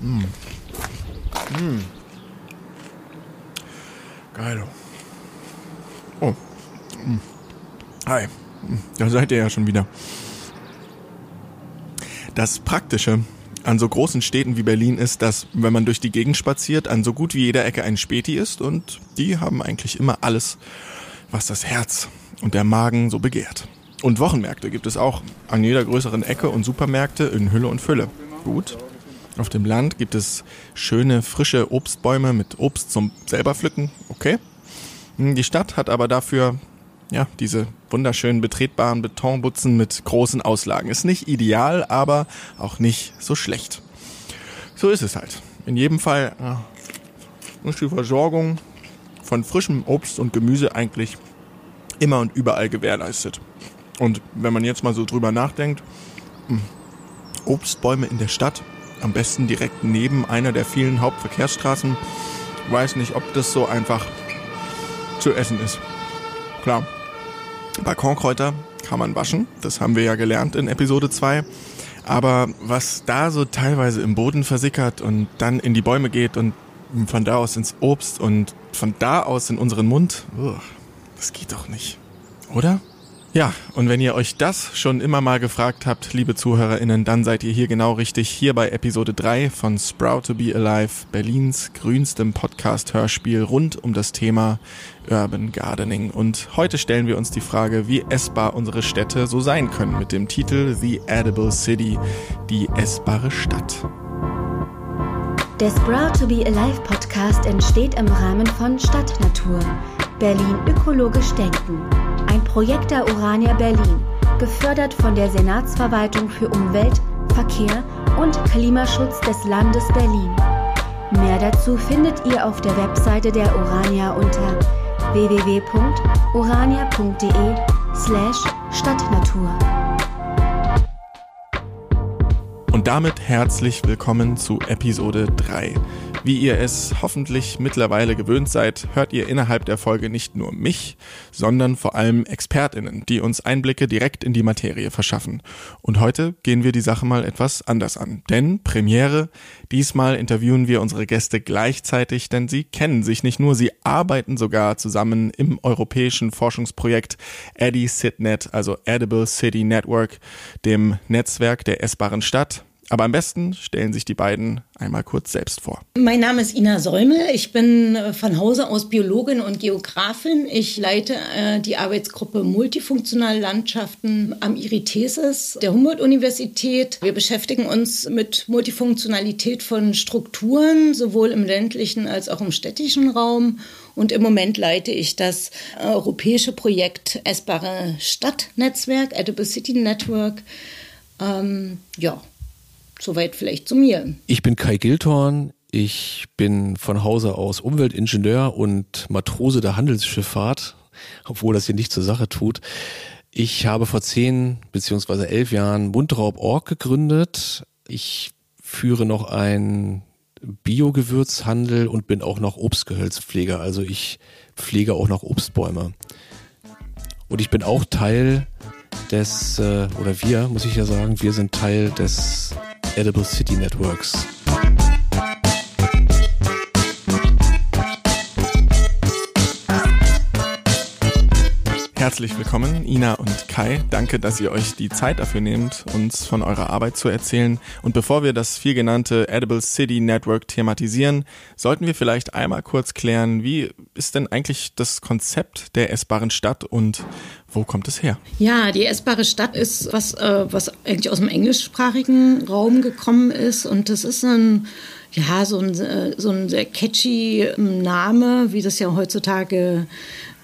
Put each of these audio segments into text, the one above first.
Mm. Mm. Geil. Oh. Mm. Hi. Da seid ihr ja schon wieder. Das Praktische an so großen Städten wie Berlin ist, dass, wenn man durch die Gegend spaziert, an so gut wie jeder Ecke ein Späti ist und die haben eigentlich immer alles, was das Herz und der Magen so begehrt. Und Wochenmärkte gibt es auch an jeder größeren Ecke und Supermärkte in Hülle und Fülle. Gut. Auf dem Land gibt es schöne, frische Obstbäume mit Obst zum selber pflücken. Okay. Die Stadt hat aber dafür ja, diese wunderschönen betretbaren Betonbutzen mit großen Auslagen. Ist nicht ideal, aber auch nicht so schlecht. So ist es halt. In jedem Fall ja, ist die Versorgung von frischem Obst und Gemüse eigentlich immer und überall gewährleistet. Und wenn man jetzt mal so drüber nachdenkt, hm, Obstbäume in der Stadt, am besten direkt neben einer der vielen Hauptverkehrsstraßen, weiß nicht, ob das so einfach zu essen ist. Klar, Balkonkräuter kann man waschen, das haben wir ja gelernt in Episode 2. Aber was da so teilweise im Boden versickert und dann in die Bäume geht und von da aus ins Obst und von da aus in unseren Mund, das geht doch nicht. Oder? Ja, und wenn ihr euch das schon immer mal gefragt habt, liebe ZuhörerInnen, dann seid ihr hier genau richtig, hier bei Episode 3 von Sprout to be Alive, Berlins grünstem Podcast-Hörspiel rund um das Thema Urban Gardening. Und heute stellen wir uns die Frage, wie essbar unsere Städte so sein können, mit dem Titel The Edible City, die essbare Stadt. Der Sprout to be Alive Podcast entsteht im Rahmen von Stadtnatur, Berlin ökologisch denken ein Projekt der Urania Berlin, gefördert von der Senatsverwaltung für Umwelt, Verkehr und Klimaschutz des Landes Berlin. Mehr dazu findet ihr auf der Webseite der Urania unter www.urania.de Stadtnatur. Und damit herzlich willkommen zu Episode 3. Wie ihr es hoffentlich mittlerweile gewöhnt seid, hört ihr innerhalb der Folge nicht nur mich, sondern vor allem Expertinnen, die uns Einblicke direkt in die Materie verschaffen. Und heute gehen wir die Sache mal etwas anders an. Denn Premiere, diesmal interviewen wir unsere Gäste gleichzeitig, denn sie kennen sich nicht nur, sie arbeiten sogar zusammen im europäischen Forschungsprojekt EDI-SITNET, also Edible City Network, dem Netzwerk der essbaren Stadt aber am besten stellen sich die beiden einmal kurz selbst vor. Mein Name ist Ina Säumel. Ich bin äh, von Hause aus Biologin und Geografin. Ich leite äh, die Arbeitsgruppe Multifunktionale Landschaften am IRITESIS der Humboldt-Universität. Wir beschäftigen uns mit Multifunktionalität von Strukturen, sowohl im ländlichen als auch im städtischen Raum. Und im Moment leite ich das europäische Projekt Essbare Stadtnetzwerk, Edible City Network. Ähm, ja, Soweit vielleicht zu mir. Ich bin Kai Gilthorn. Ich bin von Hause aus Umweltingenieur und Matrose der Handelsschifffahrt, obwohl das hier nicht zur Sache tut. Ich habe vor zehn beziehungsweise elf Jahren Mundraub.org gegründet. Ich führe noch einen Biogewürzhandel und bin auch noch Obstgehölzpfleger. Also ich pflege auch noch Obstbäume. Und ich bin auch Teil des, äh, oder wir, muss ich ja sagen, wir sind Teil des Edible City Networks. Herzlich willkommen, Ina und Kai. Danke, dass ihr euch die Zeit dafür nehmt, uns von eurer Arbeit zu erzählen. Und bevor wir das viel genannte Edible City Network thematisieren, sollten wir vielleicht einmal kurz klären, wie ist denn eigentlich das Konzept der essbaren Stadt und wo kommt es her? Ja, die essbare Stadt ist was, äh, was eigentlich aus dem englischsprachigen Raum gekommen ist und das ist ein ja, so ein, äh, so ein sehr catchy Name, wie das ja heutzutage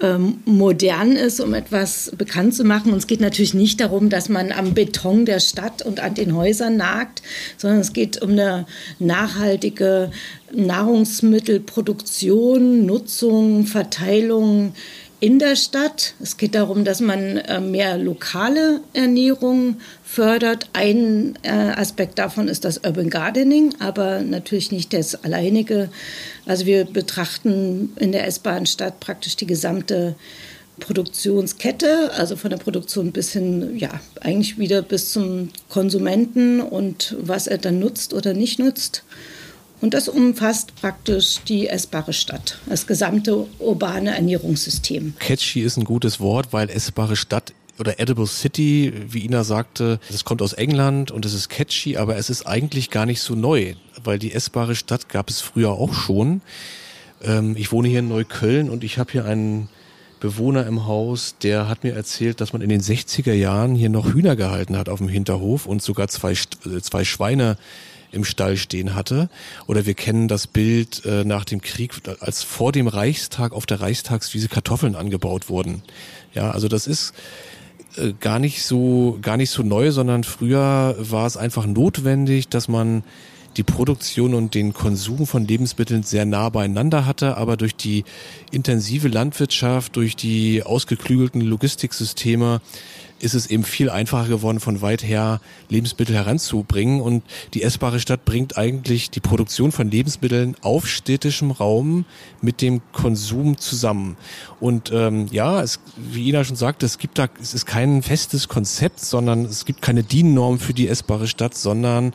ähm, modern ist, um etwas bekannt zu machen. Und es geht natürlich nicht darum, dass man am Beton der Stadt und an den Häusern nagt, sondern es geht um eine nachhaltige Nahrungsmittelproduktion, Nutzung, Verteilung in der Stadt. Es geht darum, dass man äh, mehr lokale Ernährung fördert. Ein äh, Aspekt davon ist das Urban Gardening, aber natürlich nicht das alleinige. Also wir betrachten in der S-Bahn-Stadt praktisch die gesamte Produktionskette, also von der Produktion bis hin, ja, eigentlich wieder bis zum Konsumenten und was er dann nutzt oder nicht nutzt. Und das umfasst praktisch die essbare Stadt, das gesamte urbane Ernährungssystem. Catchy ist ein gutes Wort, weil essbare Stadt oder Edible City, wie Ina sagte, das kommt aus England und es ist catchy, aber es ist eigentlich gar nicht so neu, weil die essbare Stadt gab es früher auch schon. Ähm, ich wohne hier in Neukölln und ich habe hier einen Bewohner im Haus, der hat mir erzählt, dass man in den 60er Jahren hier noch Hühner gehalten hat auf dem Hinterhof und sogar zwei, äh, zwei Schweine im Stall stehen hatte. Oder wir kennen das Bild äh, nach dem Krieg, als vor dem Reichstag auf der Reichstagswiese Kartoffeln angebaut wurden. Ja, also das ist äh, gar nicht so gar nicht so neu, sondern früher war es einfach notwendig, dass man die Produktion und den Konsum von Lebensmitteln sehr nah beieinander hatte, aber durch die intensive Landwirtschaft, durch die ausgeklügelten Logistiksysteme ist es eben viel einfacher geworden, von weit her Lebensmittel heranzubringen. Und die essbare Stadt bringt eigentlich die Produktion von Lebensmitteln auf städtischem Raum mit dem Konsum zusammen. Und ähm, ja, es, wie Ina schon sagte, es gibt da, es ist kein festes Konzept, sondern es gibt keine DIN-Norm für die essbare Stadt, sondern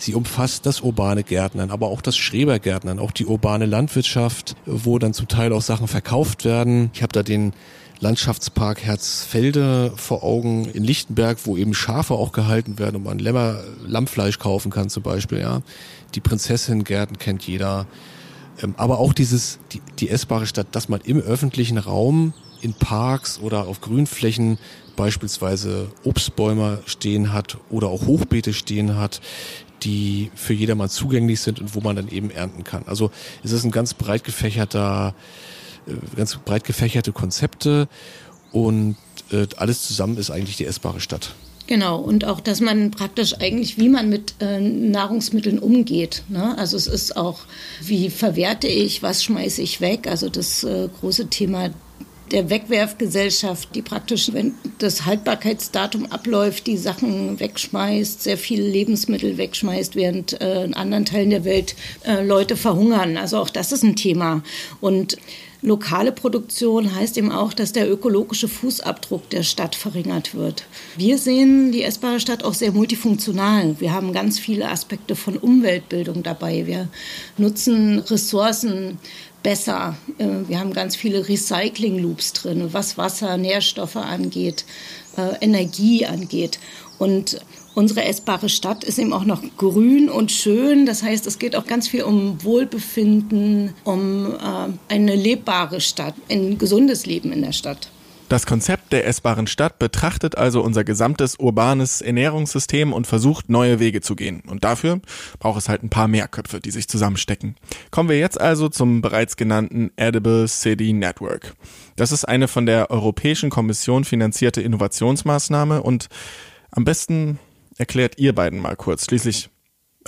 Sie umfasst das urbane Gärtnern, aber auch das Schrebergärtnern, auch die urbane Landwirtschaft, wo dann zum Teil auch Sachen verkauft werden. Ich habe da den Landschaftspark Herzfelde vor Augen in Lichtenberg, wo eben Schafe auch gehalten werden und man Lämmer, Lammfleisch kaufen kann zum Beispiel. Ja, die Prinzessinnengärten kennt jeder, ähm, aber auch dieses die, die essbare Stadt, dass man im öffentlichen Raum in Parks oder auf Grünflächen beispielsweise Obstbäume stehen hat oder auch Hochbeete stehen hat, die für jedermann zugänglich sind und wo man dann eben ernten kann. Also es ist ein ganz breit gefächerter, ganz breit gefächerte Konzepte und äh, alles zusammen ist eigentlich die essbare Stadt. Genau, und auch, dass man praktisch eigentlich, wie man mit äh, Nahrungsmitteln umgeht. Ne? Also es ist auch, wie verwerte ich, was schmeiße ich weg? Also das äh, große Thema der Wegwerfgesellschaft, die praktisch, wenn das Haltbarkeitsdatum abläuft, die Sachen wegschmeißt, sehr viele Lebensmittel wegschmeißt, während äh, in anderen Teilen der Welt äh, Leute verhungern. Also auch das ist ein Thema. Und Lokale Produktion heißt eben auch, dass der ökologische Fußabdruck der Stadt verringert wird. Wir sehen die essbare Stadt auch sehr multifunktional. Wir haben ganz viele Aspekte von Umweltbildung dabei. Wir nutzen Ressourcen besser. Äh, wir haben ganz viele Recycling-Loops drin, was Wasser, Nährstoffe angeht, äh, Energie angeht. Und unsere essbare Stadt ist eben auch noch grün und schön. Das heißt, es geht auch ganz viel um Wohlbefinden, um äh, eine lebbare Stadt, ein gesundes Leben in der Stadt. Das Konzept der essbaren Stadt betrachtet also unser gesamtes urbanes Ernährungssystem und versucht neue Wege zu gehen. Und dafür braucht es halt ein paar mehr Köpfe, die sich zusammenstecken. Kommen wir jetzt also zum bereits genannten Edible City Network. Das ist eine von der Europäischen Kommission finanzierte Innovationsmaßnahme und am besten erklärt ihr beiden mal kurz. Schließlich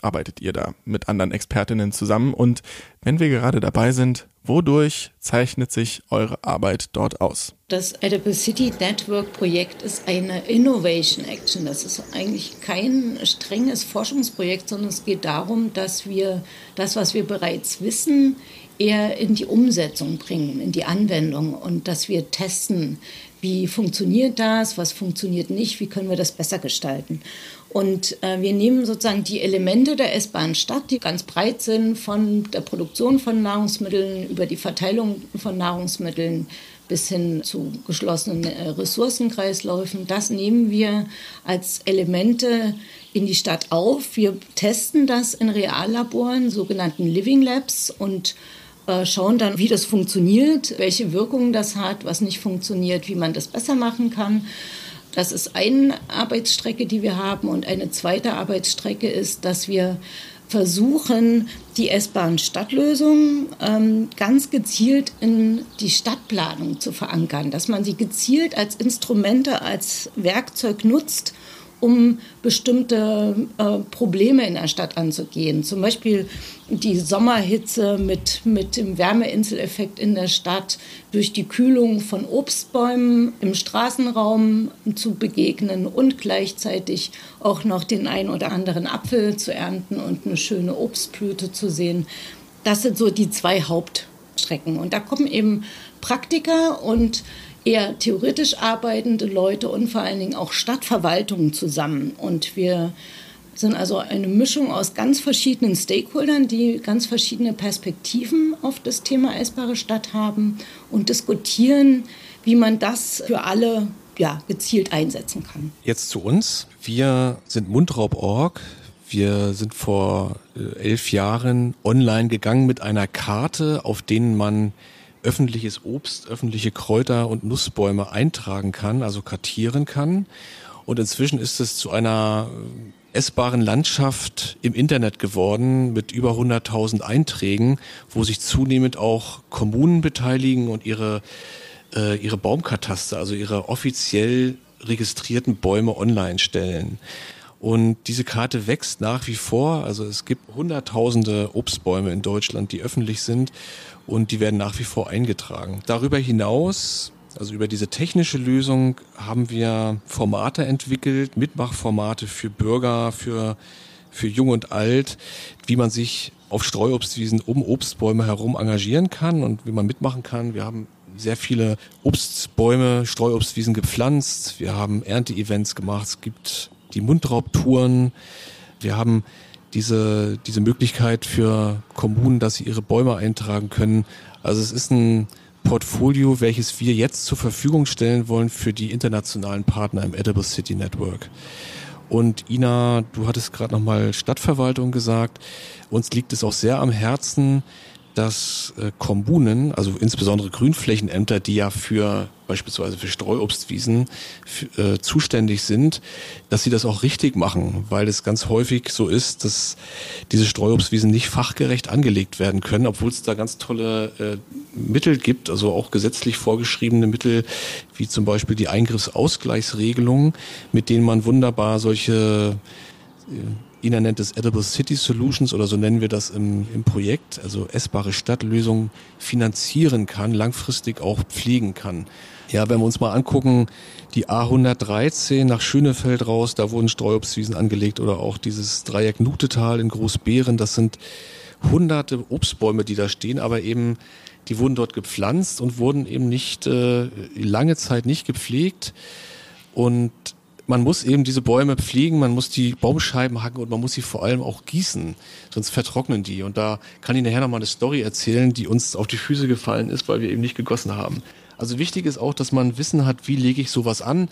arbeitet ihr da mit anderen Expertinnen zusammen? Und wenn wir gerade dabei sind, wodurch zeichnet sich eure Arbeit dort aus? Das Edible City Network Projekt ist eine Innovation Action. Das ist eigentlich kein strenges Forschungsprojekt, sondern es geht darum, dass wir das, was wir bereits wissen, eher in die Umsetzung bringen, in die Anwendung und dass wir testen, wie funktioniert das, was funktioniert nicht, wie können wir das besser gestalten. Und äh, wir nehmen sozusagen die Elemente der S-Bahn Stadt, die ganz breit sind, von der Produktion von Nahrungsmitteln über die Verteilung von Nahrungsmitteln bis hin zu geschlossenen äh, Ressourcenkreisläufen. Das nehmen wir als Elemente in die Stadt auf. Wir testen das in Reallaboren, sogenannten Living Labs und äh, schauen dann, wie das funktioniert, welche Wirkungen das hat, was nicht funktioniert, wie man das besser machen kann. Das ist eine Arbeitsstrecke, die wir haben. Und eine zweite Arbeitsstrecke ist, dass wir versuchen, die S-Bahn-Stadtlösung ähm, ganz gezielt in die Stadtplanung zu verankern, dass man sie gezielt als Instrumente, als Werkzeug nutzt, um bestimmte äh, Probleme in der Stadt anzugehen. Zum Beispiel die Sommerhitze mit, mit dem Wärmeinseleffekt in der Stadt durch die Kühlung von Obstbäumen im Straßenraum zu begegnen und gleichzeitig auch noch den ein oder anderen Apfel zu ernten und eine schöne Obstblüte zu sehen. Das sind so die zwei Hauptstrecken. Und da kommen eben Praktiker und eher theoretisch arbeitende Leute und vor allen Dingen auch Stadtverwaltungen zusammen. Und wir sind also eine Mischung aus ganz verschiedenen Stakeholdern, die ganz verschiedene Perspektiven auf das Thema essbare Stadt haben und diskutieren, wie man das für alle ja, gezielt einsetzen kann. Jetzt zu uns. Wir sind Mundraub.org. Wir sind vor äh, elf Jahren online gegangen mit einer Karte, auf denen man öffentliches Obst, öffentliche Kräuter und Nussbäume eintragen kann, also kartieren kann. Und inzwischen ist es zu einer äh, essbaren Landschaft im Internet geworden mit über 100.000 Einträgen, wo sich zunehmend auch Kommunen beteiligen und ihre, äh, ihre Baumkataster, also ihre offiziell registrierten Bäume online stellen. Und diese Karte wächst nach wie vor. Also es gibt hunderttausende Obstbäume in Deutschland, die öffentlich sind und die werden nach wie vor eingetragen. Darüber hinaus, also über diese technische Lösung, haben wir Formate entwickelt, Mitmachformate für Bürger, für, für Jung und Alt, wie man sich auf Streuobstwiesen um Obstbäume herum engagieren kann und wie man mitmachen kann. Wir haben sehr viele Obstbäume, Streuobstwiesen gepflanzt. Wir haben Ernteevents gemacht. Es gibt die Mundraubtouren. Wir haben diese, diese Möglichkeit für Kommunen, dass sie ihre Bäume eintragen können. Also es ist ein Portfolio, welches wir jetzt zur Verfügung stellen wollen für die internationalen Partner im Edible City Network. Und Ina, du hattest gerade nochmal Stadtverwaltung gesagt. Uns liegt es auch sehr am Herzen, dass äh, Kommunen, also insbesondere Grünflächenämter, die ja für beispielsweise für Streuobstwiesen äh, zuständig sind, dass sie das auch richtig machen, weil es ganz häufig so ist, dass diese Streuobstwiesen nicht fachgerecht angelegt werden können, obwohl es da ganz tolle äh, Mittel gibt, also auch gesetzlich vorgeschriebene Mittel, wie zum Beispiel die Eingriffsausgleichsregelung, mit denen man wunderbar solche äh, Ina nennt es Edible City Solutions oder so nennen wir das im, im Projekt, also essbare Stadtlösungen finanzieren kann, langfristig auch pflegen kann. Ja, wenn wir uns mal angucken, die A113 nach Schönefeld raus, da wurden Streuobstwiesen angelegt oder auch dieses Dreieck Nutetal in Großbeeren, das sind hunderte Obstbäume, die da stehen, aber eben die wurden dort gepflanzt und wurden eben nicht äh, lange Zeit nicht gepflegt und man muss eben diese Bäume pflegen, man muss die Baumscheiben hacken und man muss sie vor allem auch gießen, sonst vertrocknen die. Und da kann ich nachher nochmal eine Story erzählen, die uns auf die Füße gefallen ist, weil wir eben nicht gegossen haben. Also wichtig ist auch, dass man Wissen hat, wie lege ich sowas an,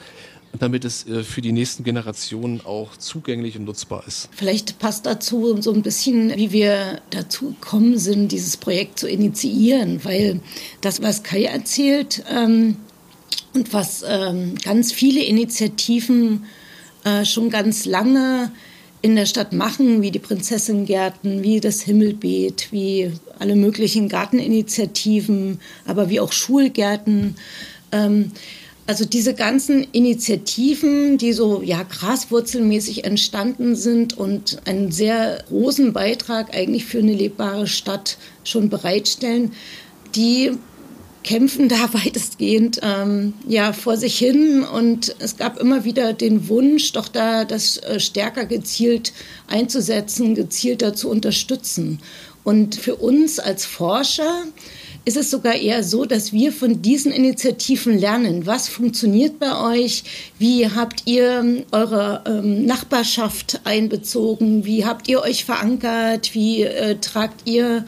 damit es äh, für die nächsten Generationen auch zugänglich und nutzbar ist. Vielleicht passt dazu so ein bisschen, wie wir dazu gekommen sind, dieses Projekt zu initiieren, weil das, was Kai erzählt, ähm, und was ähm, ganz viele Initiativen äh, schon ganz lange in der Stadt machen, wie die Prinzessingärten, wie das Himmelbeet, wie alle möglichen Garteninitiativen, aber wie auch Schulgärten. Ähm, also diese ganzen Initiativen, die so ja graswurzelmäßig entstanden sind und einen sehr großen Beitrag eigentlich für eine lebbare Stadt schon bereitstellen, die kämpfen da weitestgehend ähm, ja vor sich hin und es gab immer wieder den Wunsch, doch da das äh, stärker gezielt einzusetzen, gezielter zu unterstützen. Und für uns als Forscher ist es sogar eher so, dass wir von diesen Initiativen lernen. Was funktioniert bei euch? Wie habt ihr eure ähm, Nachbarschaft einbezogen? Wie habt ihr euch verankert? Wie äh, tragt ihr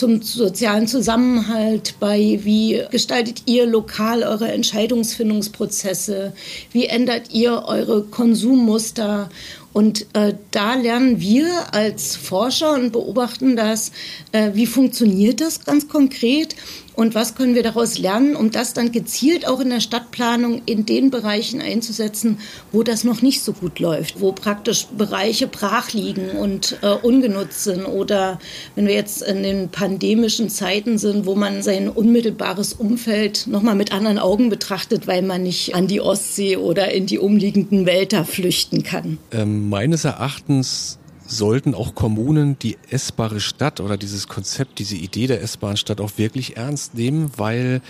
zum sozialen Zusammenhalt bei? Wie gestaltet ihr lokal eure Entscheidungsfindungsprozesse? Wie ändert ihr eure Konsummuster? Und äh, da lernen wir als Forscher und beobachten das, äh, wie funktioniert das ganz konkret und was können wir daraus lernen, um das dann gezielt auch in der Stadtplanung in den Bereichen einzusetzen, wo das noch nicht so gut läuft, wo praktisch Bereiche brach liegen und äh, ungenutzt sind oder wenn wir jetzt in den pandemischen Zeiten sind, wo man sein unmittelbares Umfeld nochmal mit anderen Augen betrachtet, weil man nicht an die Ostsee oder in die umliegenden Wälder flüchten kann. Ähm, meines Erachtens sollten auch Kommunen die essbare Stadt oder dieses Konzept, diese Idee der essbaren Stadt auch wirklich ernst nehmen, weil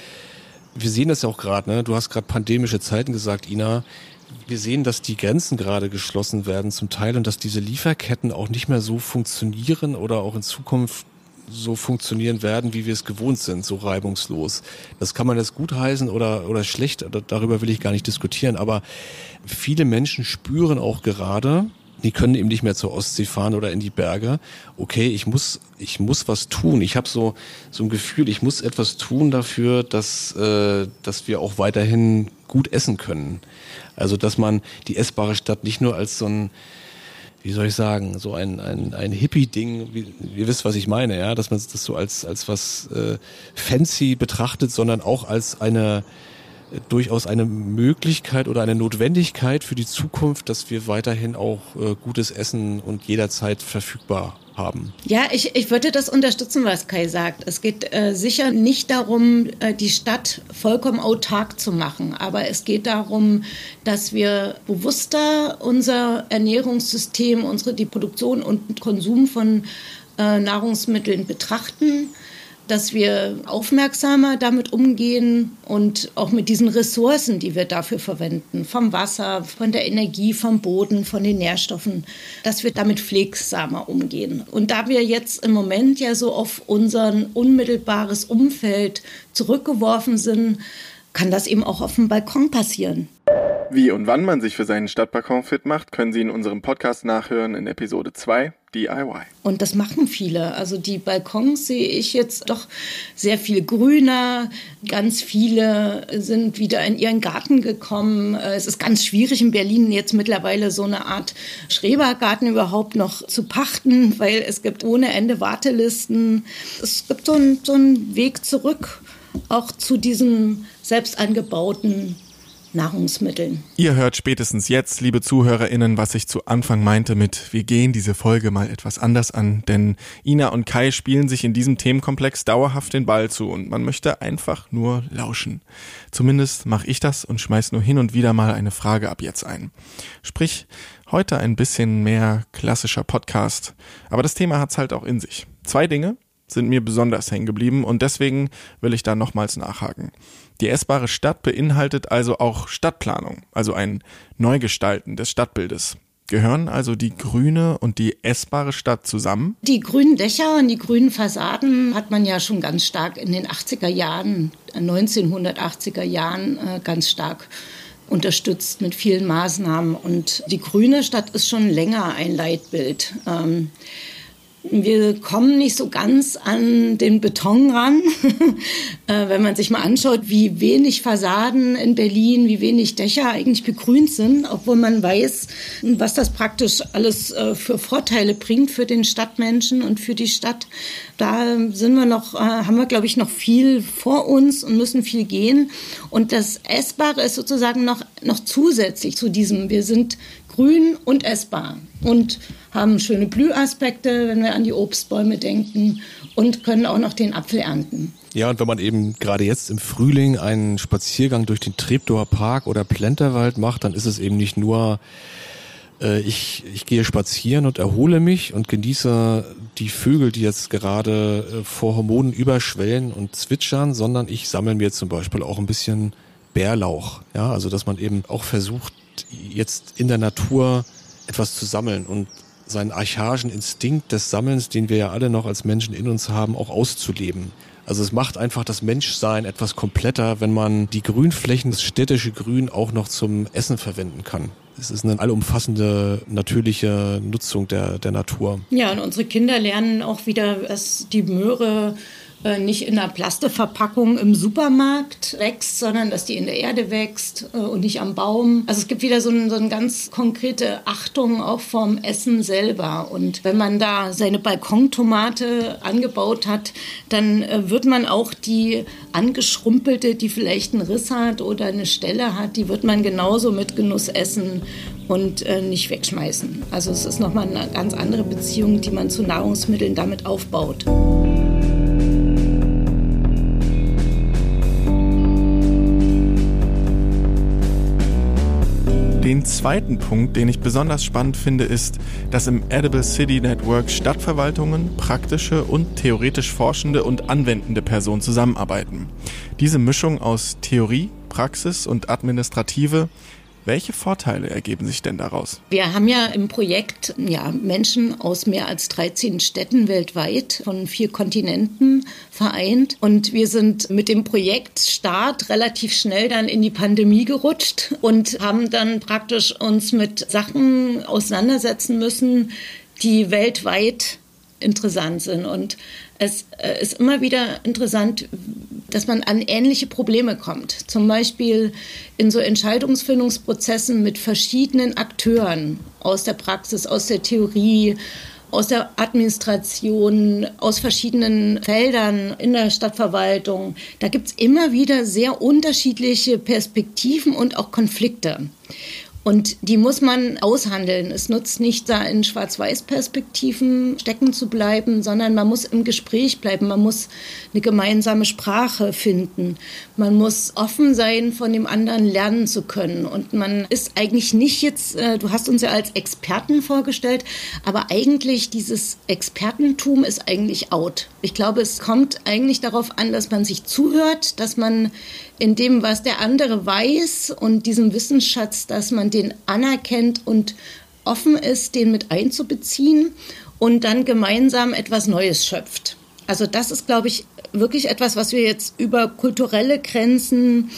wir sehen das ja auch gerade, ne? du hast gerade pandemische Zeiten gesagt, Ina, wir sehen, dass die Grenzen gerade geschlossen werden zum Teil und dass diese Lieferketten auch nicht mehr so funktionieren oder auch in Zukunft so funktionieren werden, wie wir es gewohnt sind, so reibungslos. Das kann man jetzt gut heißen oder, oder schlecht, darüber will ich gar nicht diskutieren, aber viele Menschen spüren auch gerade, die können eben nicht mehr zur Ostsee fahren oder in die Berge. Okay, ich muss, ich muss was tun. Ich habe so so ein Gefühl, ich muss etwas tun dafür, dass äh, dass wir auch weiterhin gut essen können. Also dass man die essbare Stadt nicht nur als so ein wie soll ich sagen, so ein, ein, ein Hippie-Ding, ihr wisst, was ich meine, ja, dass man das so als, als was äh, fancy betrachtet, sondern auch als eine durchaus eine Möglichkeit oder eine Notwendigkeit für die Zukunft, dass wir weiterhin auch äh, gutes Essen und jederzeit verfügbar haben. Ja, ich, ich würde das unterstützen, was Kai sagt. Es geht äh, sicher nicht darum, äh, die Stadt vollkommen autark zu machen, aber es geht darum, dass wir bewusster unser Ernährungssystem, unsere die Produktion und Konsum von äh, Nahrungsmitteln betrachten dass wir aufmerksamer damit umgehen und auch mit diesen Ressourcen, die wir dafür verwenden, vom Wasser, von der Energie, vom Boden, von den Nährstoffen, dass wir damit pflegsamer umgehen. Und da wir jetzt im Moment ja so auf unser unmittelbares Umfeld zurückgeworfen sind, kann das eben auch auf dem Balkon passieren. Wie und wann man sich für seinen Stadtbalkon fit macht, können Sie in unserem Podcast nachhören in Episode 2 DIY. Und das machen viele. Also die Balkons sehe ich jetzt doch sehr viel grüner. Ganz viele sind wieder in ihren Garten gekommen. Es ist ganz schwierig in Berlin jetzt mittlerweile so eine Art Schrebergarten überhaupt noch zu pachten, weil es gibt ohne Ende Wartelisten. Es gibt so einen, so einen Weg zurück auch zu diesem selbst angebauten Nahrungsmitteln. Ihr hört spätestens jetzt, liebe ZuhörerInnen, was ich zu Anfang meinte mit, wir gehen diese Folge mal etwas anders an, denn Ina und Kai spielen sich in diesem Themenkomplex dauerhaft den Ball zu und man möchte einfach nur lauschen. Zumindest mache ich das und schmeiß nur hin und wieder mal eine Frage ab jetzt ein. Sprich, heute ein bisschen mehr klassischer Podcast, aber das Thema hat's halt auch in sich. Zwei Dinge, sind mir besonders hängen geblieben und deswegen will ich da nochmals nachhaken. Die essbare Stadt beinhaltet also auch Stadtplanung, also ein Neugestalten des Stadtbildes. Gehören also die grüne und die essbare Stadt zusammen? Die grünen Dächer und die grünen Fassaden hat man ja schon ganz stark in den 80er Jahren, 1980er Jahren äh, ganz stark unterstützt mit vielen Maßnahmen. Und die grüne Stadt ist schon länger ein Leitbild. Ähm, wir kommen nicht so ganz an den Beton ran. Äh, wenn man sich mal anschaut, wie wenig Fassaden in Berlin, wie wenig Dächer eigentlich begrünt sind, obwohl man weiß, was das praktisch alles äh, für Vorteile bringt für den Stadtmenschen und für die Stadt. Da sind wir noch, äh, haben wir, glaube ich, noch viel vor uns und müssen viel gehen. Und das Essbare ist sozusagen noch, noch zusätzlich zu diesem, wir sind grün und essbar und haben schöne Blühaspekte, wenn wir an die Obstbäume denken und können auch noch den Apfel ernten. Ja, und wenn man eben gerade jetzt im Frühling einen Spaziergang durch den Treptower Park oder Plenterwald macht, dann ist es eben nicht nur, äh, ich, ich gehe spazieren und erhole mich und genieße die Vögel, die jetzt gerade äh, vor Hormonen überschwellen und zwitschern, sondern ich sammle mir zum Beispiel auch ein bisschen Bärlauch. Ja, also dass man eben auch versucht, jetzt in der Natur etwas zu sammeln und seinen archaischen Instinkt des Sammelns, den wir ja alle noch als Menschen in uns haben, auch auszuleben. Also es macht einfach das Menschsein etwas kompletter, wenn man die Grünflächen, das städtische Grün auch noch zum Essen verwenden kann. Es ist eine allumfassende, natürliche Nutzung der, der Natur. Ja, und unsere Kinder lernen auch wieder, dass die Möhre äh, nicht in einer Plasteverpackung im Supermarkt wächst, sondern dass die in der Erde wächst äh, und nicht am Baum. Also es gibt wieder so, ein, so eine ganz konkrete Achtung auch vom Essen selber. Und wenn man da seine Balkontomate angebaut hat, dann äh, wird man auch die angeschrumpelte, die vielleicht einen Riss hat oder eine Stelle hat, die wird man genauso mit Genuss essen und äh, nicht wegschmeißen. Also es ist nochmal eine ganz andere Beziehung, die man zu Nahrungsmitteln damit aufbaut. Den zweiten Punkt, den ich besonders spannend finde, ist, dass im Edible City Network Stadtverwaltungen, praktische und theoretisch forschende und anwendende Personen zusammenarbeiten. Diese Mischung aus Theorie, Praxis und Administrative Welche Vorteile ergeben sich denn daraus? Wir haben ja im Projekt ja, Menschen aus mehr als 13 Städten weltweit von vier Kontinenten vereint. Und wir sind mit dem Projektstart relativ schnell dann in die Pandemie gerutscht und haben dann praktisch uns mit Sachen auseinandersetzen müssen, die weltweit interessant sind. Und es äh, ist immer wieder interessant, dass man an ähnliche Probleme kommt. Zum Beispiel in so Entscheidungsfindungsprozessen mit verschiedenen Akteuren aus der Praxis, aus der Theorie, aus der Administration, aus verschiedenen Feldern in der Stadtverwaltung. Da gibt es immer wieder sehr unterschiedliche Perspektiven und auch Konflikte. Und die muss man aushandeln. Es nutzt nicht, da in Schwarz-Weiß-Perspektiven stecken zu bleiben, sondern man muss im Gespräch bleiben. Man muss eine gemeinsame Sprache finden. Man muss offen sein, von dem anderen lernen zu können. Und man ist eigentlich nicht jetzt, äh, du hast uns ja als Experten vorgestellt, aber eigentlich dieses Expertentum ist eigentlich out. Ich glaube, es kommt eigentlich darauf an, dass man sich zuhört, dass man in dem, was der andere weiß und diesem Wissensschatz, dass man den anerkennt und offen ist, den mit einzubeziehen und dann gemeinsam etwas Neues schöpft. Also das ist, glaube ich, wirklich etwas, was wir jetzt über kulturelle Grenzen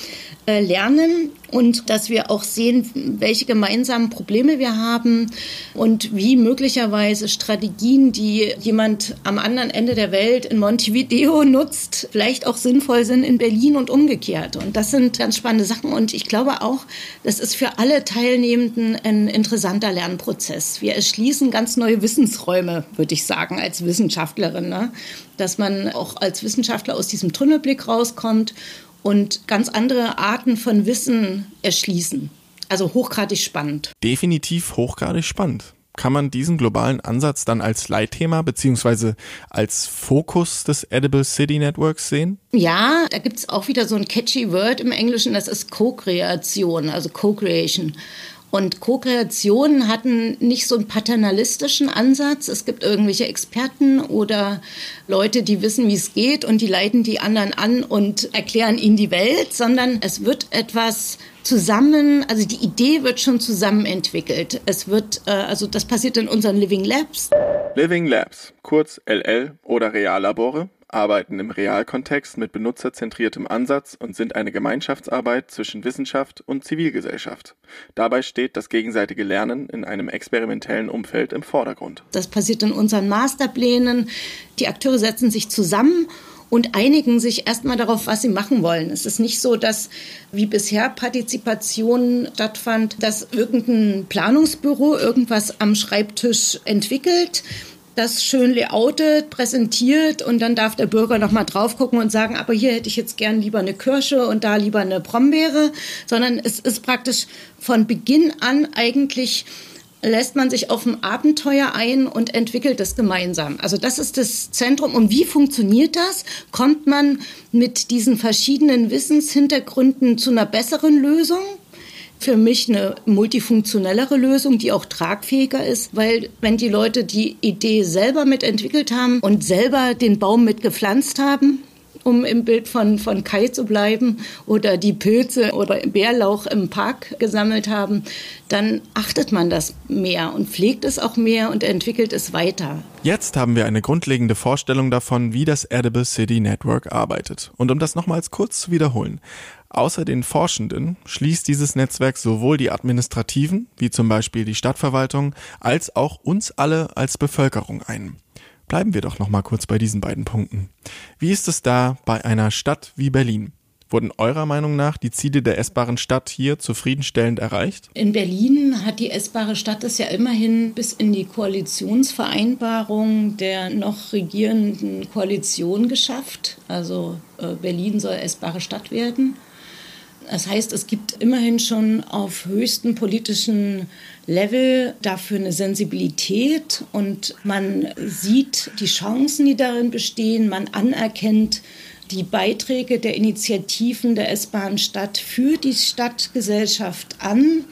äh, lernen und dass wir auch sehen, welche gemeinsamen Probleme wir haben und wie möglicherweise Strategien, die jemand am anderen Ende der Welt in Montevideo nutzt, vielleicht auch sinnvoll sind in Berlin und umgekehrt. Und das sind ganz spannende Sachen und ich glaube auch, das ist für alle Teilnehmenden ein interessanter Lernprozess. Wir erschließen ganz neue Wissensräume, würde ich sagen, als Wissenschaftlerin, ne? dass man auch als Wissenschaftler aus diesem Tunnelblick rauskommt und ganz andere Arten von Wissen erschließen. Also hochgradig spannend. Definitiv hochgradig spannend. Kann man diesen globalen Ansatz dann als Leitthema beziehungsweise als Fokus des Edible City Networks sehen? Ja, da gibt es auch wieder so ein catchy Word im Englischen, das ist Co-Kreation, also Co-Creation. Und Co-Kreationen hatten nicht so einen paternalistischen Ansatz. Es gibt irgendwelche Experten oder Leute, die wissen, wie es geht und die leiten die anderen an und erklären ihnen die Welt, sondern es wird etwas zusammen, also die Idee wird schon zusammen entwickelt. Es wird, äh, also das passiert in unseren Living Labs. Living Labs, kurz LL oder Reallabore, arbeiten im Realkontext mit benutzerzentriertem Ansatz und sind eine Gemeinschaftsarbeit zwischen Wissenschaft und Zivilgesellschaft. Dabei steht das gegenseitige Lernen in einem experimentellen Umfeld im Vordergrund. Das passiert in unseren Masterplänen. Die Akteure setzen sich zusammen und einigen sich erstmal darauf, was sie machen wollen. Es ist nicht so, dass wie bisher Partizipation stattfand, dass irgendein Planungsbüro irgendwas am Schreibtisch entwickelt das schön layoutet, präsentiert und dann darf der Bürger noch mal drauf gucken und sagen, aber hier hätte ich jetzt gern lieber eine Kirsche und da lieber eine Brombeere, sondern es ist praktisch von Beginn an eigentlich lässt man sich auf ein Abenteuer ein und entwickelt es gemeinsam. Also das ist das Zentrum. Und wie funktioniert das? Kommt man mit diesen verschiedenen Wissenshintergründen zu einer besseren Lösung? Für mich eine multifunktionellere Lösung, die auch tragfähiger ist, weil wenn die Leute die Idee selber mitentwickelt haben und selber den Baum mitgepflanzt haben, um im Bild von, von Kai zu bleiben, oder die Pilze oder Bärlauch im Park gesammelt haben, dann achtet man das mehr und pflegt es auch mehr und entwickelt es weiter. Jetzt haben wir eine grundlegende Vorstellung davon, wie das Edible City Network arbeitet. Und um das nochmals kurz zu wiederholen. Außer den Forschenden schließt dieses Netzwerk sowohl die Administrativen, wie zum Beispiel die Stadtverwaltung, als auch uns alle als Bevölkerung ein. Bleiben wir doch noch mal kurz bei diesen beiden Punkten. Wie ist es da bei einer Stadt wie Berlin? Wurden eurer Meinung nach die Ziele der essbaren Stadt hier zufriedenstellend erreicht? In Berlin hat die essbare Stadt es ja immerhin bis in die Koalitionsvereinbarung der noch regierenden Koalition geschafft. Also äh, Berlin soll essbare Stadt werden. Das heißt, es gibt immerhin schon auf höchstem politischen Level dafür eine Sensibilität und man sieht die Chancen, die darin bestehen, man anerkennt die Beiträge der Initiativen der S-Bahn-Stadt für die Stadtgesellschaft an.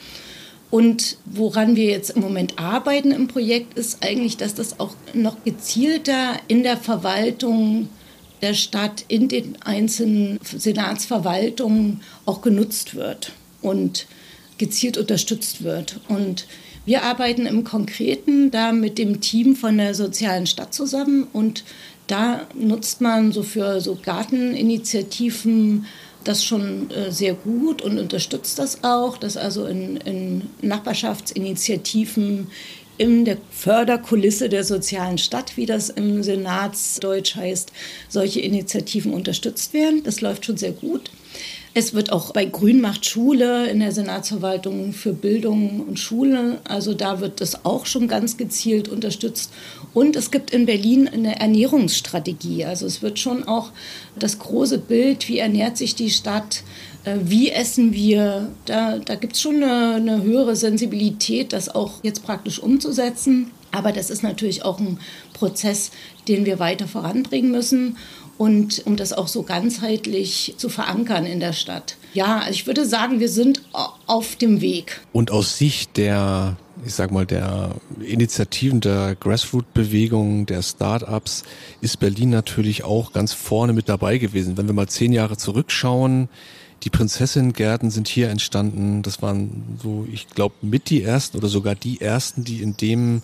Und woran wir jetzt im Moment arbeiten im Projekt, ist eigentlich, dass das auch noch gezielter in der Verwaltung der Stadt in den einzelnen Senatsverwaltungen auch genutzt wird. Und gezielt unterstützt wird. Und wir arbeiten im Konkreten da mit dem Team von der sozialen Stadt zusammen und da nutzt man so für so Garteninitiativen das schon äh, sehr gut und unterstützt das auch, dass also in, in Nachbarschaftsinitiativen in der Förderkulisse der sozialen Stadt, wie das im Senatsdeutsch heißt, solche Initiativen unterstützt werden. Das läuft schon sehr gut. Es wird auch bei Grün macht Schule in der Senatsverwaltung für Bildung und Schule, also da wird das auch schon ganz gezielt unterstützt. Und es gibt in Berlin eine Ernährungsstrategie. Also es wird schon auch das große Bild, wie ernährt sich die Stadt, wie essen wir, da, da gibt es schon eine, eine höhere Sensibilität, das auch jetzt praktisch umzusetzen. Aber das ist natürlich auch ein Prozess, den wir weiter voranbringen müssen und um das auch so ganzheitlich zu verankern in der Stadt. Ja, also ich würde sagen, wir sind auf dem Weg. Und aus Sicht der, ich sag mal, der Initiativen der Grassroot-Bewegung, der Start-ups, ist Berlin natürlich auch ganz vorne mit dabei gewesen. Wenn wir mal zehn Jahre zurückschauen, die Prinzessinnengärten sind hier entstanden. Das waren so, ich glaube, mit die ersten oder sogar die ersten, die in dem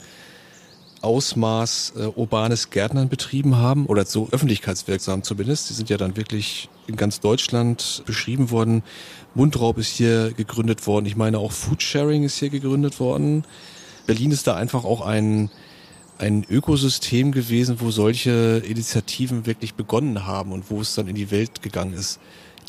Ausmaß äh, urbanes Gärtnern betrieben haben oder so öffentlichkeitswirksam zumindest. Die sind ja dann wirklich in ganz Deutschland beschrieben worden. Mundraub ist hier gegründet worden. Ich meine auch Foodsharing ist hier gegründet worden. Berlin ist da einfach auch ein ein Ökosystem gewesen, wo solche Initiativen wirklich begonnen haben und wo es dann in die Welt gegangen ist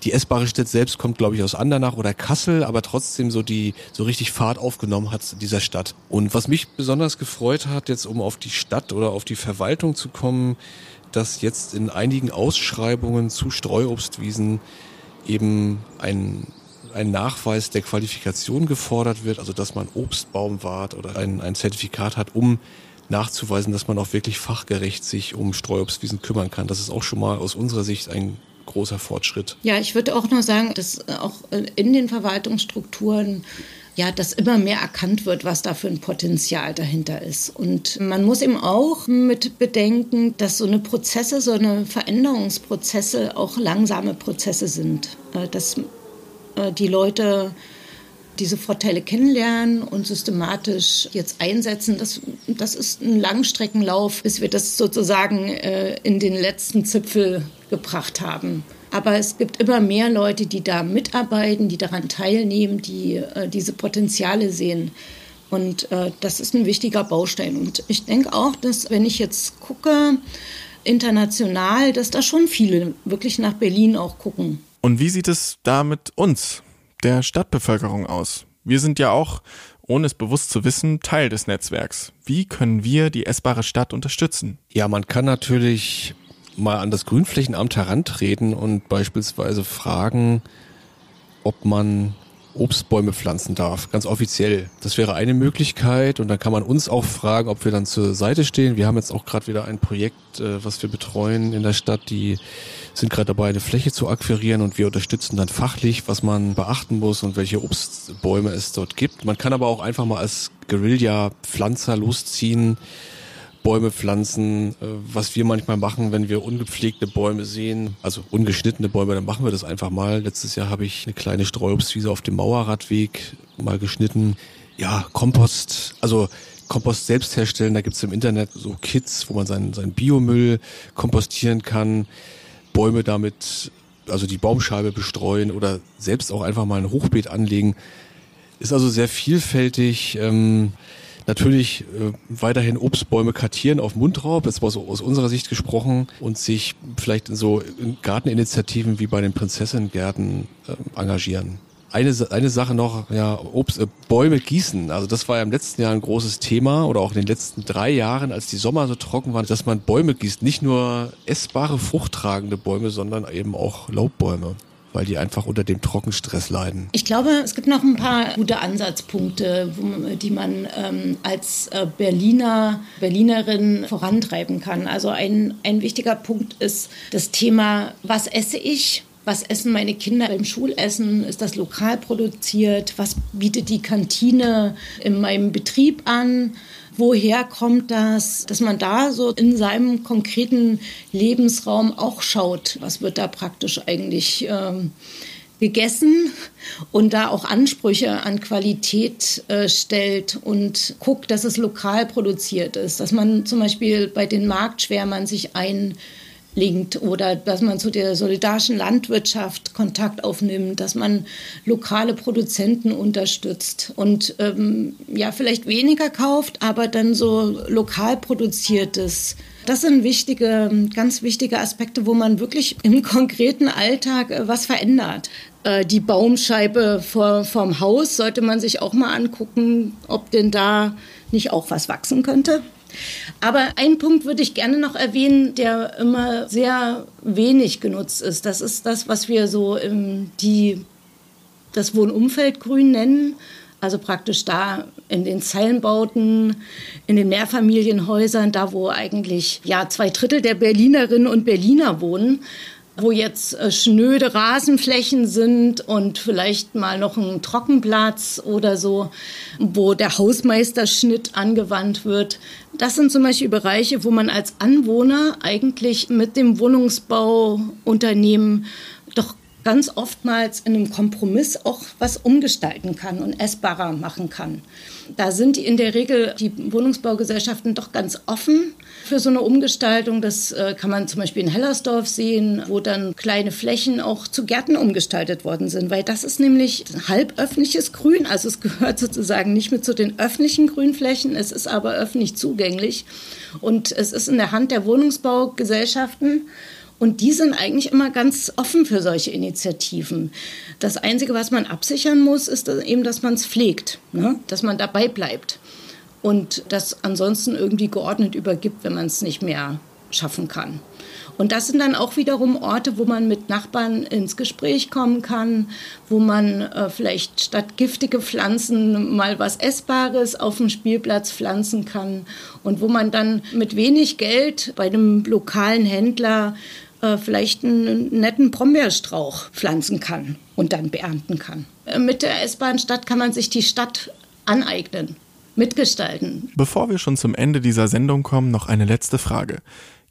die essbare Stadt selbst kommt, glaube ich, aus Andernach oder Kassel, aber trotzdem so die so richtig Fahrt aufgenommen hat in dieser Stadt. Und was mich besonders gefreut hat, jetzt um auf die Stadt oder auf die Verwaltung zu kommen, dass jetzt in einigen Ausschreibungen zu Streuobstwiesen eben ein ein Nachweis der Qualifikation gefordert wird, also dass man Obstbaumwart oder ein, ein Zertifikat hat, um nachzuweisen, dass man auch wirklich fachgerecht sich um Streuobstwiesen kümmern kann. Das ist auch schon mal aus unserer Sicht ein großer Fortschritt. Ja, ich würde auch nur sagen, dass auch in den Verwaltungsstrukturen ja, dass immer mehr erkannt wird, was da für ein Potenzial dahinter ist. Und man muss eben auch mit bedenken, dass so eine Prozesse, so eine Veränderungsprozesse auch langsame Prozesse sind. Äh, dass äh, die Leute diese Vorteile kennenlernen und systematisch jetzt einsetzen, das, das ist ein Langstreckenlauf, bis wir das sozusagen äh, in den letzten Zipfel gebracht haben. Aber es gibt immer mehr Leute, die da mitarbeiten, die daran teilnehmen, die äh, diese Potenziale sehen. Und äh, das ist ein wichtiger Baustein. Und ich denke auch, dass wenn ich jetzt gucke, international, dass da schon viele wirklich nach Berlin auch gucken. Und wie sieht es da mit uns, der Stadtbevölkerung aus? Wir sind ja auch, ohne es bewusst zu wissen, Teil des Netzwerks. Wie können wir die essbare Stadt unterstützen? Ja, man kann natürlich mal an das Grünflächenamt herantreten und beispielsweise fragen, ob man Obstbäume pflanzen darf, ganz offiziell. Das wäre eine Möglichkeit und dann kann man uns auch fragen, ob wir dann zur Seite stehen. Wir haben jetzt auch gerade wieder ein Projekt, äh, was wir betreuen in der Stadt, die sind gerade dabei, eine Fläche zu akquirieren und wir unterstützen dann fachlich, was man beachten muss und welche Obstbäume es dort gibt. Man kann aber auch einfach mal als Guerilla-Pflanzer losziehen, Bäume pflanzen, äh, was wir manchmal machen, wenn wir ungepflegte Bäume sehen, also ungeschnittene Bäume, dann machen wir das einfach mal. Letztes Jahr habe ich eine kleine Streuobstwiese auf dem Mauerradweg mal geschnitten. Ja, Kompost, also Kompost selbst herstellen, da gibt es im Internet so Kits, wo man seinen, seinen Biomüll kompostieren kann, Bäume damit, also die Baumscheibe bestreuen oder selbst auch einfach mal ein Hochbeet anlegen. Ist also sehr vielfältig. Ähm, natürlich äh, weiterhin Obstbäume kartieren auf Mundraub, jetzt war so aus unserer Sicht gesprochen, und sich vielleicht in so Garteninitiativen wie bei den Prinzessinnengärten äh, engagieren. Eine, eine Sache noch, ja, Obst, äh, Bäume gießen. Also das war ja im letzten Jahr ein großes Thema oder auch in den letzten drei Jahren, als die Sommer so trocken waren, dass man Bäume gießt. Nicht nur essbare, fruchttragende Bäume, sondern eben auch Laubbäume weil die einfach unter dem Trockenstress leiden. Ich glaube, es gibt noch ein paar gute Ansatzpunkte, die man ähm, als äh, Berliner, Berlinerin vorantreiben kann. Also ein, ein wichtiger Punkt ist das Thema, was esse ich? Was essen meine Kinder beim Schulessen? Ist das lokal produziert? Was bietet die Kantine in meinem Betrieb an? woher kommt das, dass man da so in seinem konkreten Lebensraum auch schaut, was wird da praktisch eigentlich ähm, gegessen und da auch Ansprüche an Qualität äh, stellt und guckt, dass es lokal produziert ist, dass man zum Beispiel bei den Marktschwärmern sich einlinkt oder dass man zu der solidarischen Landwirtschaft Kontakt aufnimmt, dass man lokale Produzenten unterstützt und ähm, ja vielleicht weniger kauft, aber dann so lokal produziertes das sind wichtige, ganz wichtige Aspekte, wo man wirklich im konkreten Alltag äh, was verändert. Äh, die Baumscheibe vor, vorm Haus sollte man sich auch mal angucken, ob denn da nicht auch was wachsen könnte. Aber einen Punkt würde ich gerne noch erwähnen, der immer sehr wenig genutzt ist. Das ist das, was wir so die, das Wohnumfeldgrün nennen. Also praktisch da in den Zeilenbauten, in den Mehrfamilienhäusern, da wo eigentlich ja zwei Drittel der Berlinerinnen und Berliner wohnen, wo jetzt äh, schnöde Rasenflächen sind und vielleicht mal noch ein Trockenplatz oder so, wo der Hausmeisterschnitt angewandt wird. Das sind zum Beispiel Bereiche, wo man als Anwohner eigentlich mit dem Wohnungsbauunternehmen doch ganz oftmals in einem Kompromiss auch was umgestalten kann und essbarer machen kann. Da sind in der Regel die Wohnungsbaugesellschaften doch ganz offen für so eine Umgestaltung. Das äh, kann man zum Beispiel in Hellersdorf sehen, wo dann kleine Flächen auch zu Gärten umgestaltet worden sind, weil das ist nämlich halböffentliches Grün. Also es gehört sozusagen nicht mit zu den öffentlichen Grünflächen, es ist aber öffentlich zugänglich und es ist in der Hand der Wohnungsbaugesellschaften. Und die sind eigentlich immer ganz offen für solche Initiativen. Das Einzige, was man absichern muss, ist eben, dass man es pflegt, ne? dass man dabei bleibt und das ansonsten irgendwie geordnet übergibt, wenn man es nicht mehr schaffen kann. Und das sind dann auch wiederum Orte, wo man mit Nachbarn ins Gespräch kommen kann, wo man äh, vielleicht statt giftige Pflanzen mal was Essbares auf dem Spielplatz pflanzen kann und wo man dann mit wenig Geld bei einem lokalen Händler äh, vielleicht einen netten Brombeerstrauch pflanzen kann und dann beernten kann. Äh, mit der S-Bahn-Stadt kann man sich die Stadt aneignen, mitgestalten. Bevor wir schon zum Ende dieser Sendung kommen, noch eine letzte Frage.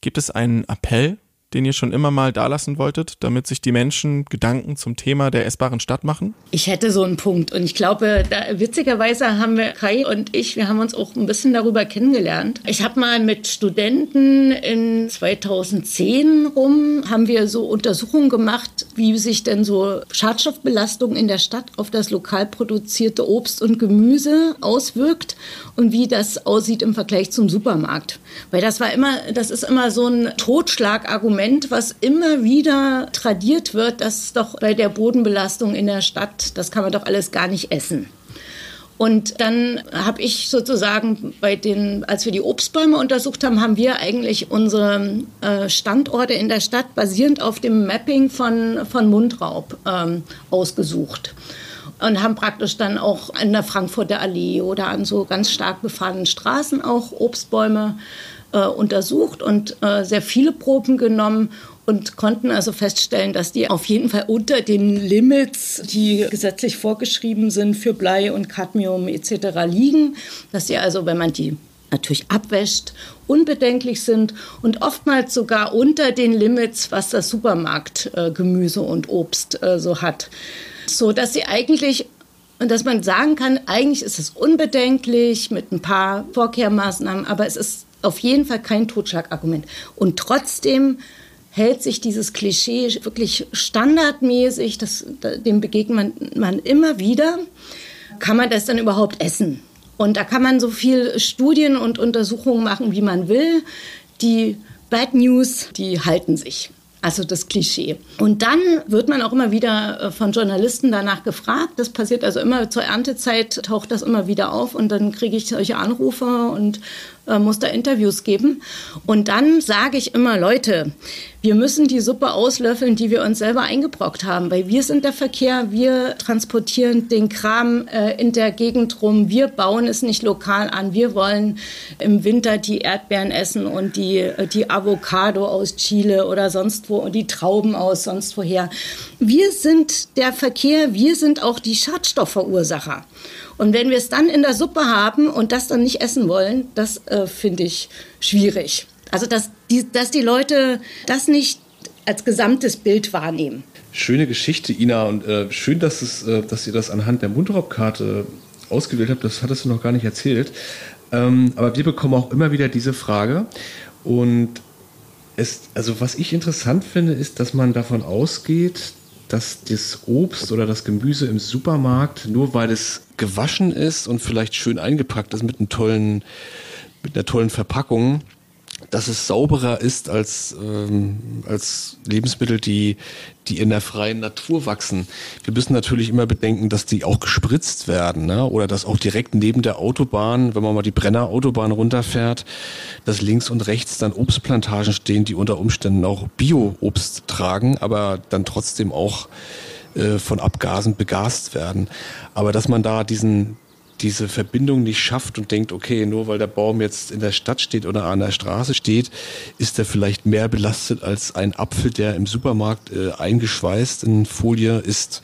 Gibt es einen Appell den ihr schon immer mal dalassen wolltet, damit sich die Menschen Gedanken zum Thema der essbaren Stadt machen? Ich hätte so einen Punkt und ich glaube, da, witzigerweise haben wir Kai und ich, wir haben uns auch ein bisschen darüber kennengelernt. Ich habe mal mit Studenten in 2010 rum haben wir so Untersuchungen gemacht, wie sich denn so Schadstoffbelastung in der Stadt auf das lokal produzierte Obst und Gemüse auswirkt und wie das aussieht im Vergleich zum Supermarkt. Weil das war immer, das ist immer so ein Totschlagargument, was immer wieder tradiert wird, dass doch bei der Bodenbelastung in der Stadt, das kann man doch alles gar nicht essen. Und dann habe ich sozusagen bei den, als wir die Obstbäume untersucht haben, haben wir eigentlich unsere äh, Standorte in der Stadt basierend auf dem Mapping von, von Mundraub ähm, ausgesucht und haben praktisch dann auch an der Frankfurter Allee oder an so ganz stark befahrenen Straßen auch Obstbäume äh, untersucht und äh, sehr viele Proben genommen und konnten also feststellen, dass die auf jeden Fall unter den Limits, die gesetzlich vorgeschrieben sind für Blei und Cadmium etc. liegen, dass sie also, wenn man die natürlich abwäscht, unbedenklich sind und oftmals sogar unter den Limits, was das Supermarktgemüse äh, und Obst äh, so hat so dass sie eigentlich und dass man sagen kann, eigentlich ist es unbedenklich mit ein paar Vorkehrmaßnahmen, aber es ist auf jeden Fall kein Totschlagargument. Und trotzdem hält sich dieses Klischee wirklich standardmäßig, das, dem begegnet man, man immer wieder. Kann man das dann überhaupt essen? Und da kann man so viel Studien und Untersuchungen machen, wie man will. Die Bad News, die halten sich. Also das Klischee. Und dann wird man auch immer wieder äh, von Journalisten danach gefragt. Das passiert also immer zur Erntezeit, taucht das immer wieder auf und dann kriege ich solche Anrufe und äh, muss da Interviews geben. Und dann sage ich immer, Leute, wir müssen die Suppe auslöffeln, die wir uns selber eingebrockt haben, weil wir sind der Verkehr, wir transportieren den Kram äh, in der Gegend rum, wir bauen es nicht lokal an, wir wollen im Winter die Erdbeeren essen und die, äh, die Avocado aus Chile oder sonst wo und die Trauben aus sonst woher. Wir sind der Verkehr, wir sind auch die Schadstoffverursacher. Und wenn wir es dann in der Suppe haben und das dann nicht essen wollen, das äh, finde ich schwierig. Also die, dass die Leute das nicht als gesamtes Bild wahrnehmen. Schöne Geschichte, Ina, und äh, schön, dass, es, äh, dass ihr das anhand der Mundraubkarte ausgewählt habt. Das hattest du noch gar nicht erzählt. Ähm, aber wir bekommen auch immer wieder diese Frage. Und es, also was ich interessant finde, ist, dass man davon ausgeht, dass das Obst oder das Gemüse im Supermarkt, nur weil es gewaschen ist und vielleicht schön eingepackt ist mit einem tollen, mit einer tollen Verpackung, dass es sauberer ist als, ähm, als Lebensmittel, die, die in der freien Natur wachsen. Wir müssen natürlich immer bedenken, dass die auch gespritzt werden, ne? oder dass auch direkt neben der Autobahn, wenn man mal die Brenner Autobahn runterfährt, dass links und rechts dann Obstplantagen stehen, die unter Umständen auch Bio-Obst tragen, aber dann trotzdem auch äh, von Abgasen begast werden. Aber dass man da diesen, diese Verbindung nicht schafft und denkt, okay, nur weil der Baum jetzt in der Stadt steht oder an der Straße steht, ist er vielleicht mehr belastet als ein Apfel, der im Supermarkt äh, eingeschweißt in Folie ist.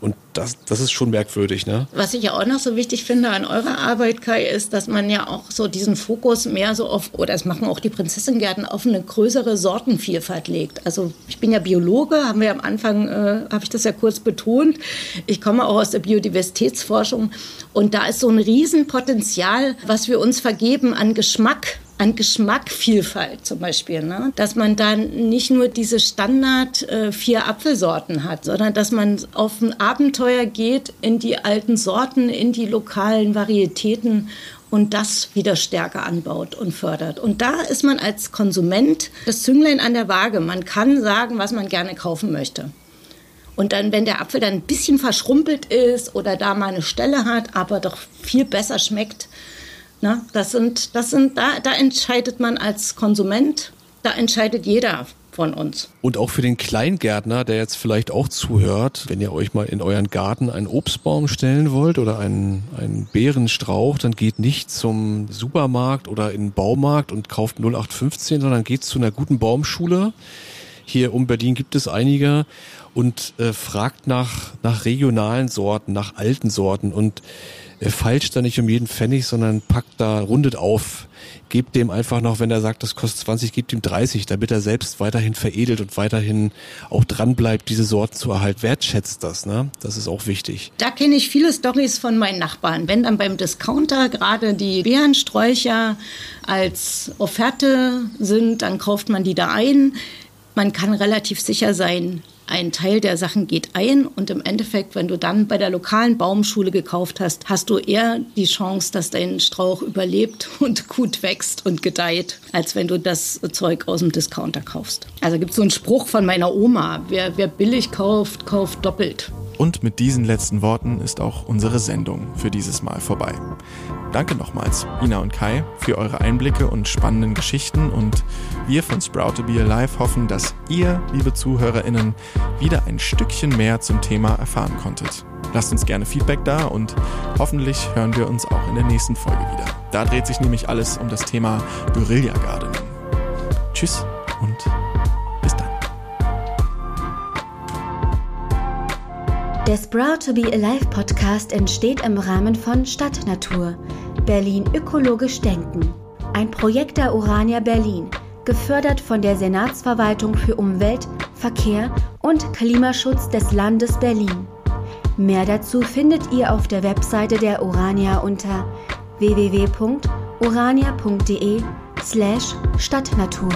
Und das, das ist schon merkwürdig, ne? Was ich ja auch noch so wichtig finde an eurer Arbeit, Kai, ist, dass man ja auch so diesen Fokus mehr so auf, oder das machen auch die Prinzessingärten, auf eine größere Sortenvielfalt legt. Also ich bin ja Biologe, haben wir am Anfang, äh, habe ich das ja kurz betont. Ich komme auch aus der Biodiversitätsforschung und da ist so ein Riesenpotenzial, was wir uns vergeben an Geschmack an Geschmackvielfalt zum Beispiel. Ne? Dass man dann nicht nur diese Standard äh, vier Apfelsorten hat, sondern dass man auf ein Abenteuer geht in die alten Sorten, in die lokalen Varietäten und das wieder stärker anbaut und fördert. Und da ist man als Konsument das Zünglein an der Waage. Man kann sagen, was man gerne kaufen möchte. Und dann, wenn der Apfel dann ein bisschen verschrumpelt ist oder da mal eine Stelle hat, aber doch viel besser schmeckt, na, das sind, das sind, da, da entscheidet man als Konsument, da entscheidet jeder von uns. Und auch für den Kleingärtner, der jetzt vielleicht auch zuhört, wenn ihr euch mal in euren Garten einen Obstbaum stellen wollt oder einen, einen Beerenstrauch, dann geht nicht zum Supermarkt oder in den Baumarkt und kauft 0815, sondern geht zu einer guten Baumschule. Hier um Berlin gibt es einige und äh, fragt nach, nach regionalen Sorten, nach alten Sorten und äh, feilscht da nicht um jeden Pfennig, sondern packt da, rundet auf, gebt dem einfach noch, wenn er sagt, das kostet 20, gebt ihm 30, damit er selbst weiterhin veredelt und weiterhin auch dran bleibt, diese Sorten zu erhalten. Wertschätzt das, ne? Das ist auch wichtig. Da kenne ich viele Stories von meinen Nachbarn. Wenn dann beim Discounter gerade die Beerensträucher als Offerte sind, dann kauft man die da ein. Man kann relativ sicher sein, ein Teil der Sachen geht ein und im Endeffekt, wenn du dann bei der lokalen Baumschule gekauft hast, hast du eher die Chance, dass dein Strauch überlebt und gut wächst und gedeiht, als wenn du das Zeug aus dem Discounter kaufst. Also gibt es so einen Spruch von meiner Oma, wer, wer billig kauft, kauft doppelt. Und mit diesen letzten Worten ist auch unsere Sendung für dieses Mal vorbei. Danke nochmals, Ina und Kai, für eure Einblicke und spannenden Geschichten und wir von Sprout to Be Alive hoffen, dass ihr, liebe ZuhörerInnen, wieder ein Stückchen mehr zum Thema erfahren konntet. Lasst uns gerne Feedback da und hoffentlich hören wir uns auch in der nächsten Folge wieder. Da dreht sich nämlich alles um das Thema Guerilla Gardening. Tschüss und Der Sprout to Be Alive Podcast entsteht im Rahmen von Stadtnatur, Berlin ökologisch denken. Ein Projekt der Urania Berlin, gefördert von der Senatsverwaltung für Umwelt, Verkehr und Klimaschutz des Landes Berlin. Mehr dazu findet ihr auf der Webseite der Urania unter www.urania.de slash Stadtnatur.